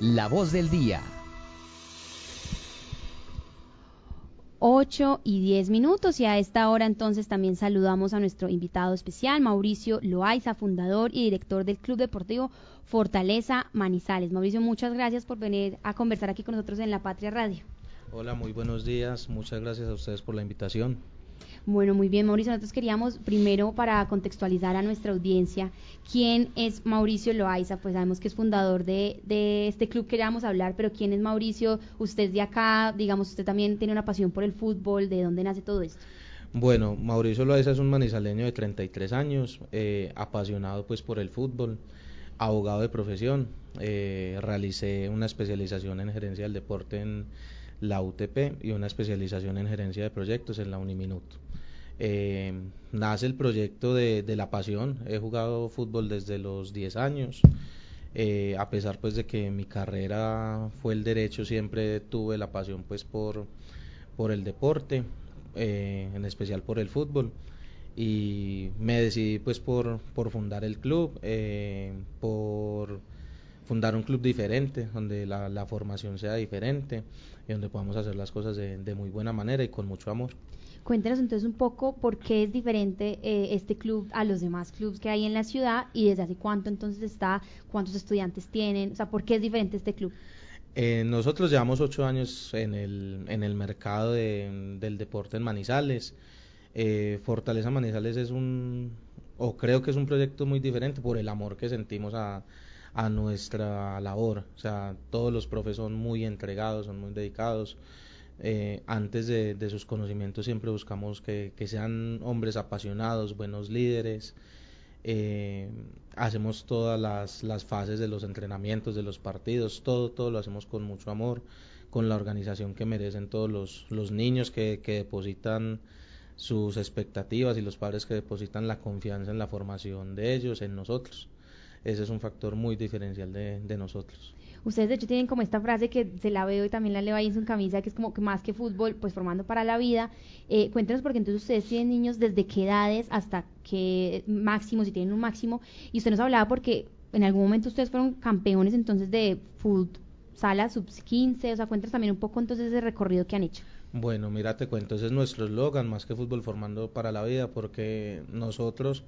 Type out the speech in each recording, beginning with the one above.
La voz del día. 8 y 10 minutos y a esta hora entonces también saludamos a nuestro invitado especial, Mauricio Loaiza, fundador y director del Club Deportivo Fortaleza Manizales. Mauricio, muchas gracias por venir a conversar aquí con nosotros en La Patria Radio. Hola, muy buenos días. Muchas gracias a ustedes por la invitación. Bueno, muy bien, Mauricio. Nosotros queríamos primero para contextualizar a nuestra audiencia quién es Mauricio Loaiza. Pues sabemos que es fundador de, de este club que queríamos hablar, pero quién es Mauricio. Usted es de acá, digamos, usted también tiene una pasión por el fútbol. ¿De dónde nace todo esto? Bueno, Mauricio Loaiza es un manizaleño de 33 años, eh, apasionado pues por el fútbol, abogado de profesión. Eh, realicé una especialización en gerencia del deporte en la UTP y una especialización en gerencia de proyectos en la Uniminuto. Eh, nace el proyecto de, la pasión, he jugado fútbol desde los 10 años, eh, a pesar pues de que mi carrera fue el derecho, siempre tuve la pasión pues por, por el deporte, eh, en especial por el fútbol. Y me decidí pues por, por fundar el club, por fundar un club diferente, donde la, formación sea diferente y donde podamos hacer las cosas de, muy buena manera y con mucho amor. Cuéntenos entonces un poco por qué es diferente eh, este club a los demás clubes que hay en la ciudad y desde hace cuánto entonces está, cuántos estudiantes tienen, o sea, por qué es diferente este club. Eh, nosotros llevamos ocho años en el, en el mercado del deporte en Manizales. Eh, Fortaleza Manizales es un, o creo que es un proyecto muy diferente por el amor que sentimos a, a nuestra labor. O sea, todos los profes son muy entregados, son muy dedicados. Eh, antes de, sus conocimientos siempre buscamos que, sean hombres apasionados, buenos líderes. Eh, hacemos todas las, fases de los entrenamientos, de los partidos, todo, todo lo hacemos con mucho amor, con la organización que merecen todos los, los niños que, que depositan sus expectativas y los padres que depositan la confianza en la formación de ellos, en nosotros ese es un factor muy diferencial de, de, nosotros. Ustedes de hecho tienen como esta frase que se la veo y también la leo ahí en su camisa, que es como que más que fútbol, pues formando para la vida. Eh, cuéntenos porque entonces ustedes tienen niños desde qué edades hasta qué máximo, si tienen un máximo. Y usted nos hablaba porque en algún momento ustedes fueron campeones entonces de fútbol sala sub 15, o sea, cuéntanos también un poco entonces ese recorrido que han hecho. Bueno, mira, te cuento, ese es nuestro eslogan, más que fútbol formando para la vida, porque nosotros,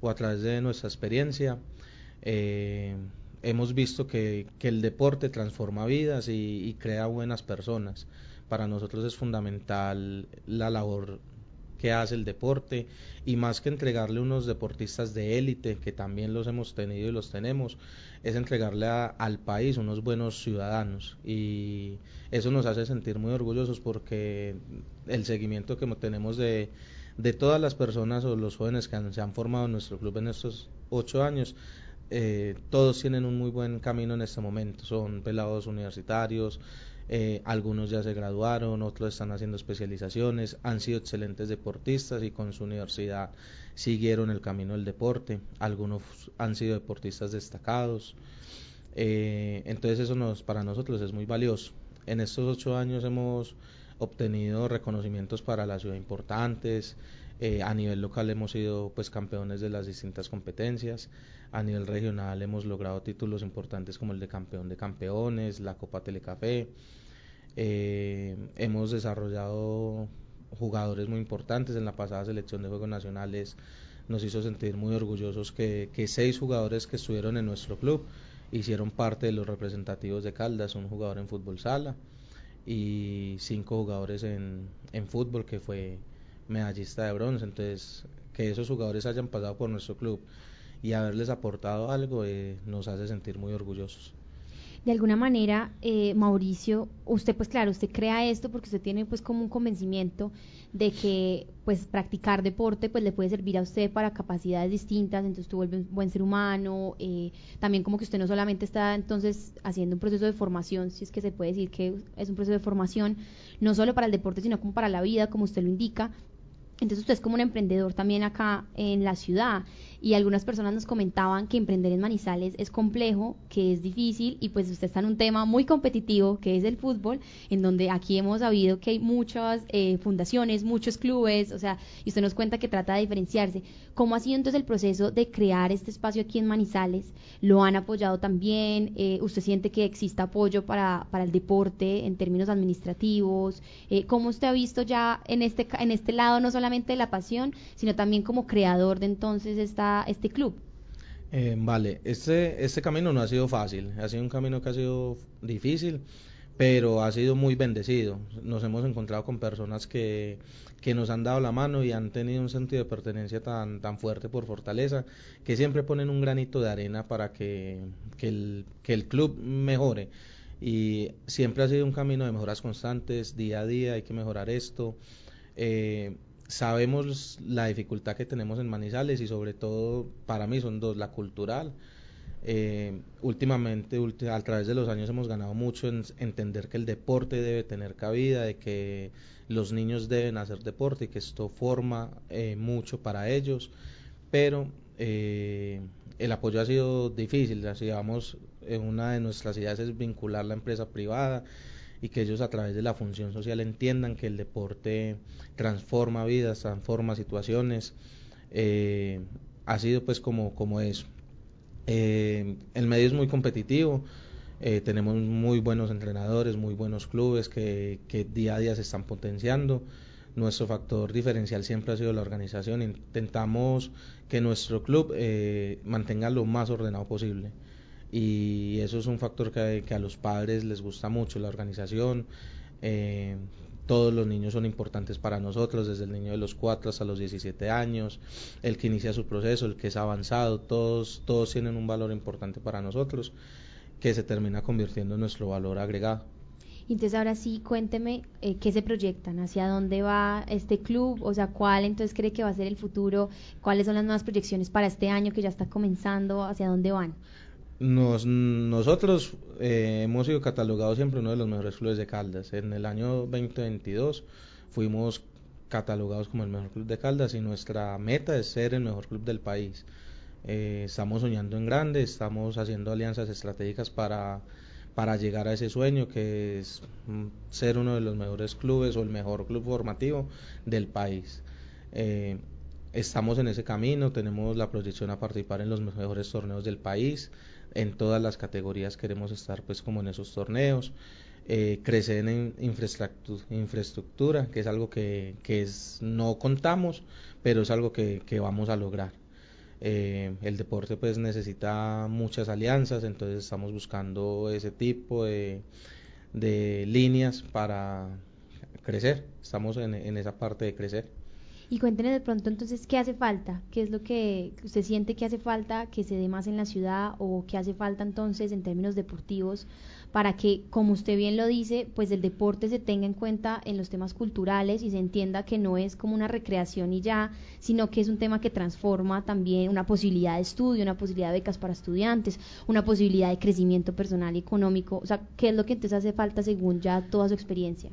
o a través de nuestra experiencia, eh, hemos visto que, el deporte transforma vidas y, crea buenas personas. Para nosotros es fundamental la labor que hace el deporte y más que entregarle unos deportistas de élite, que también los hemos tenido y los tenemos, es entregarle al país unos buenos ciudadanos y eso nos hace sentir muy orgullosos porque el seguimiento que tenemos de, de todas las personas o los jóvenes que se han formado en nuestro club en estos ocho años eh, todos tienen un muy buen camino en este momento. Son pelados universitarios, eh, algunos ya se graduaron, otros están haciendo especializaciones, han sido excelentes deportistas y con su universidad siguieron el camino del deporte. Algunos han sido deportistas destacados. Eh, entonces eso nos, para nosotros es muy valioso. En estos ocho años hemos obtenido reconocimientos para la ciudad importantes. Eh, a nivel local hemos sido pues campeones de las distintas competencias. A nivel regional hemos logrado títulos importantes como el de campeón de campeones, la Copa Telecafé. Eh, hemos desarrollado jugadores muy importantes en la pasada selección de Juegos Nacionales. Nos hizo sentir muy orgullosos que, que seis jugadores que estuvieron en nuestro club hicieron parte de los representativos de Caldas, un jugador en fútbol sala y cinco jugadores en, en fútbol que fue medallista de bronce. Entonces, que esos jugadores hayan pasado por nuestro club y haberles aportado algo eh, nos hace sentir muy orgullosos. De alguna manera, eh, Mauricio, usted pues claro, usted crea esto porque usted tiene pues como un convencimiento de que pues practicar deporte pues le puede servir a usted para capacidades distintas, entonces tú vuelves un buen ser humano, eh, también como que usted no solamente está entonces haciendo un proceso de formación, si es que se puede decir que es un proceso de formación, no solo para el deporte, sino como para la vida, como usted lo indica, entonces usted es como un emprendedor también acá en la ciudad. Y algunas personas nos comentaban que emprender en Manizales es complejo, que es difícil y pues usted está en un tema muy competitivo que es el fútbol, en donde aquí hemos sabido que hay muchas eh, fundaciones, muchos clubes, o sea, y usted nos cuenta que trata de diferenciarse. ¿Cómo ha sido entonces el proceso de crear este espacio aquí en Manizales? ¿Lo han apoyado también? Eh, ¿Usted siente que existe apoyo para, para el deporte en términos administrativos? Eh, ¿Cómo usted ha visto ya en este, en este lado no solamente de la pasión, sino también como creador de entonces esta, este club? Eh, vale, este, este camino no ha sido fácil, ha sido un camino que ha sido difícil, pero ha sido muy bendecido. Nos hemos encontrado con personas que, que nos han dado la mano y han tenido un sentido de pertenencia tan, tan fuerte por fortaleza, que siempre ponen un granito de arena para que, que, el, que el club mejore. Y siempre ha sido un camino de mejoras constantes, día a día hay que mejorar esto. Eh, sabemos la dificultad que tenemos en Manizales y sobre todo para mí son dos, la cultural. Eh, últimamente, a través de los años hemos ganado mucho en entender que el deporte debe tener cabida, de que los niños deben hacer deporte y que esto forma eh, mucho para ellos, pero eh, el apoyo ha sido difícil, así vamos, una de nuestras ideas es vincular la empresa privada, y que ellos a través de la función social entiendan que el deporte transforma vidas, transforma situaciones. Eh, ha sido pues como, como eso. Eh, el medio es muy competitivo, eh, tenemos muy buenos entrenadores, muy buenos clubes que, que día a día se están potenciando. Nuestro factor diferencial siempre ha sido la organización. Intentamos que nuestro club mantenga lo más ordenado posible y eso es un factor que, a los padres les gusta mucho, la organización. Eh, todos los niños son importantes para nosotros, desde el niño de los 4 hasta los 17 años, el que inicia su proceso, el que es avanzado, todos, todos tienen un valor importante para nosotros que se termina convirtiendo en nuestro valor agregado. Entonces ahora sí, cuénteme eh, qué se proyectan, hacia dónde va este club, o sea, cuál entonces cree que va a ser el futuro, cuáles son las nuevas proyecciones para este año que ya está comenzando, hacia dónde van. Nos, nosotros eh, hemos sido catalogados siempre uno de los mejores clubes de Caldas. En el año 2022 fuimos catalogados como el mejor club de Caldas y nuestra meta es ser el mejor club del país. Eh, estamos soñando en grande, estamos haciendo alianzas estratégicas para, para llegar a ese sueño que es mm, ser uno de los mejores clubes o el mejor club formativo del país. Eh, estamos en ese camino, tenemos la proyección a participar en los mejores torneos del país en todas las categorías queremos estar pues como en esos torneos, eh, crecer en infraestructura, que es algo que, que es, no contamos, pero es algo que, que vamos a lograr. Eh, el deporte pues necesita muchas alianzas, entonces estamos buscando ese tipo de, de líneas para crecer, estamos en, en esa parte de crecer. Y cuéntenos de pronto entonces qué hace falta, qué es lo que usted siente que hace falta que se dé más en la ciudad o qué hace falta entonces en términos deportivos para que, como usted bien lo dice, pues el deporte se tenga en cuenta en los temas culturales y se entienda que no es como una recreación y ya, sino que es un tema que transforma también una posibilidad de estudio, una posibilidad de becas para estudiantes, una posibilidad de crecimiento personal y económico. O sea, ¿qué es lo que entonces hace falta según ya toda su experiencia?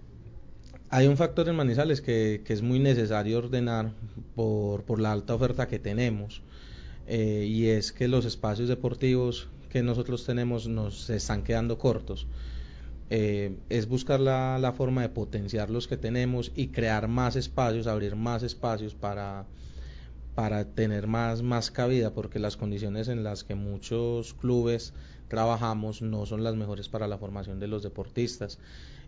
Hay un factor en Manizales que, que es muy necesario ordenar por, por, la alta oferta que tenemos eh, y es que los espacios deportivos que nosotros tenemos nos están quedando cortos. Eh, es buscar la, la, forma de potenciar los que tenemos y crear más espacios, abrir más espacios para, para tener más, más cabida, porque las condiciones en las que muchos clubes trabajamos no son las mejores para la formación de los deportistas.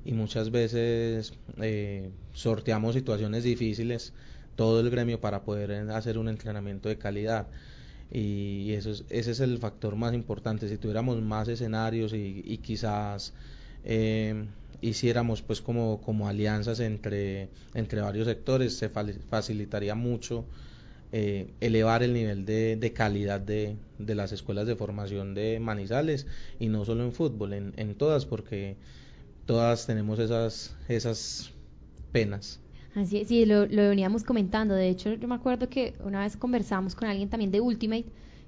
Y muchas veces eh, sorteamos situaciones difíciles todo el gremio para poder hacer un entrenamiento de calidad. Y eso es, ese es el factor más importante. Si tuviéramos más escenarios y, quizás eh, hiciéramos pues como, como alianzas entre, entre varios sectores se facilitaría mucho eh, elevar el nivel de, calidad de, las escuelas de formación de Manizales y no solo en fútbol, en, todas porque todas tenemos esas, esas penas. Así sí, lo, lo veníamos comentando. De hecho, yo me acuerdo que una vez conversamos con alguien también de Ultimate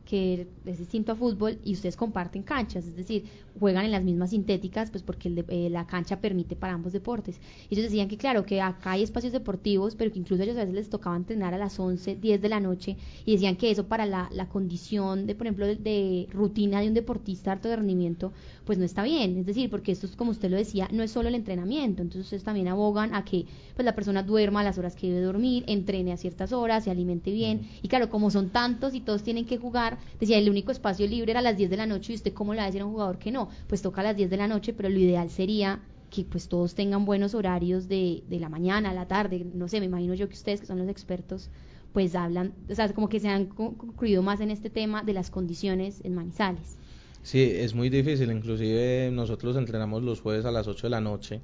que es distinto a fútbol y ustedes comparten canchas, es decir, juegan en las mismas sintéticas, pues porque eh, la cancha permite para ambos deportes. Ellos decían que claro, que acá hay espacios deportivos, pero que incluso a ellos a veces les tocaba entrenar a las 11, 10 de la noche y decían que eso para la, la condición de, por ejemplo, de, rutina de un deportista alto de rendimiento, pues no está bien, es decir, porque esto es como usted lo decía, no es solo el entrenamiento, entonces ustedes también abogan a que pues la persona duerma a las horas que debe dormir, entrene a ciertas horas, se alimente bien, y claro, como son tantos y todos tienen que jugar, decía, el único espacio libre era a las 10 de la noche y usted cómo le va a decir a un jugador que no, pues toca a las 10 de la noche, pero lo ideal sería que pues todos tengan buenos horarios de, de la mañana, a la tarde, no sé, me imagino yo que ustedes que son los expertos, pues hablan, o sea, como que se han concluido más en este tema de las condiciones en Manizales. Sí, es muy difícil, inclusive nosotros entrenamos los jueves a las 8 de la noche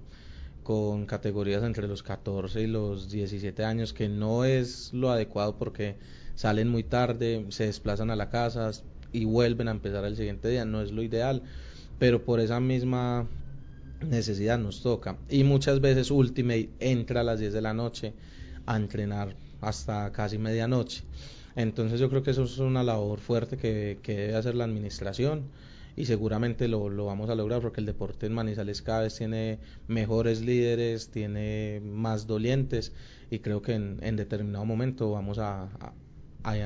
con categorías entre los 14 y los 17 años, que no es lo adecuado porque salen muy tarde, se desplazan a la casa y vuelven a empezar el siguiente día, no es lo ideal, pero por esa misma necesidad nos toca. Y muchas veces Ultimate entra a las 10 de la noche a entrenar hasta casi medianoche. Entonces yo creo que eso es una labor fuerte que, que debe hacer la administración y seguramente lo, lo, vamos a lograr porque el deporte en Manizales cada vez tiene mejores líderes, tiene más dolientes y creo que en, en determinado momento vamos a, a,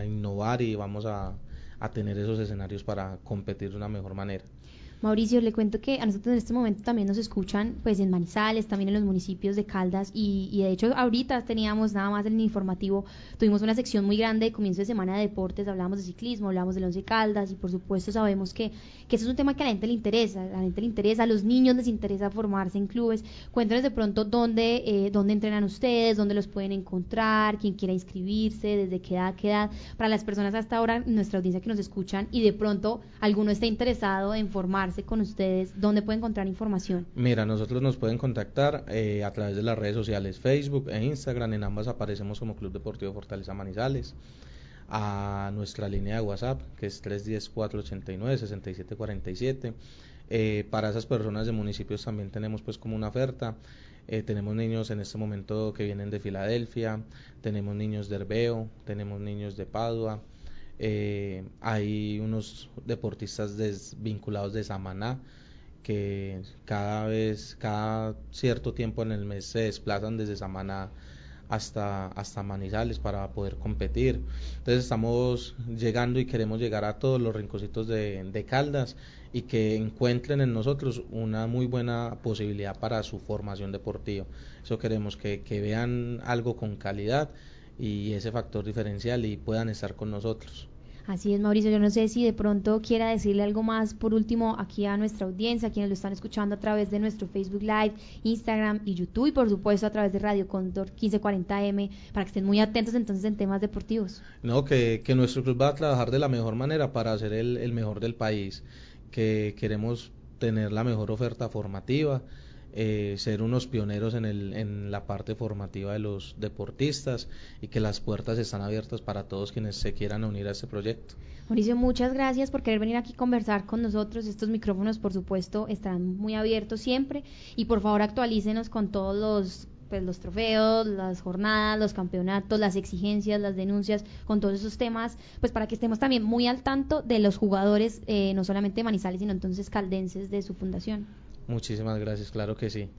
innovar y vamos a, a tener esos escenarios para competir de una mejor manera. Mauricio, le cuento que a nosotros en este momento también nos escuchan pues en Manizales, también en los municipios de Caldas y, de hecho ahorita teníamos nada más el informativo, tuvimos una sección muy grande de comienzo de semana de deportes, hablábamos de ciclismo, hablábamos del Once Caldas y por supuesto sabemos que, que eso es un tema que a la gente le interesa, a la gente le interesa, a los niños les interesa formarse en clubes. Cuéntanos de pronto dónde, eh, dónde entrenan ustedes, dónde los pueden encontrar, quién quiera inscribirse, desde qué edad, qué edad, para las personas hasta ahora, nuestra audiencia que nos escuchan y de pronto alguno esté interesado en con ustedes, ¿dónde puede encontrar información? Mira, nosotros nos pueden contactar eh, a través de las redes sociales Facebook e Instagram, en ambas aparecemos como Club Deportivo Fortaleza Manizales, a nuestra línea de WhatsApp que es 310-489-6747. Eh, para esas personas de municipios también tenemos pues como una oferta. Eh, tenemos niños en este momento que vienen de Filadelfia, tenemos niños de Herbeo, tenemos niños de Padua, eh, hay unos deportistas desvinculados de Samaná que cada vez, cada cierto tiempo en el mes se desplazan desde Samaná hasta, hasta Manizales para poder competir. Entonces estamos llegando y queremos llegar a todos los rinconcitos de, de Caldas y que encuentren en nosotros una muy buena posibilidad para su formación deportiva. Eso queremos, que, que vean algo con calidad y ese factor diferencial y puedan estar con nosotros. Así es, Mauricio. Yo no sé si de pronto quiera decirle algo más por último aquí a nuestra audiencia, quienes lo están escuchando a través de nuestro Facebook Live, Instagram y YouTube y por supuesto a través de Radio Condor 1540M para que estén muy atentos entonces en temas deportivos. No, que, que nuestro club va a trabajar de la mejor manera para ser el, el mejor del país, que queremos tener la mejor oferta formativa eh, ser unos pioneros en, el, en la parte formativa de los deportistas y que las puertas están abiertas para todos quienes se quieran unir a este proyecto. Mauricio, muchas gracias por querer venir aquí a conversar con nosotros. Estos micrófonos, por supuesto, están muy abiertos siempre y por favor actualícenos con todos los pues los trofeos, las jornadas, los campeonatos, las exigencias, las denuncias, con todos esos temas, pues para que estemos también muy al tanto de los jugadores, eh, no solamente Manizales, sino entonces caldenses de su fundación. Muchísimas gracias, claro que sí.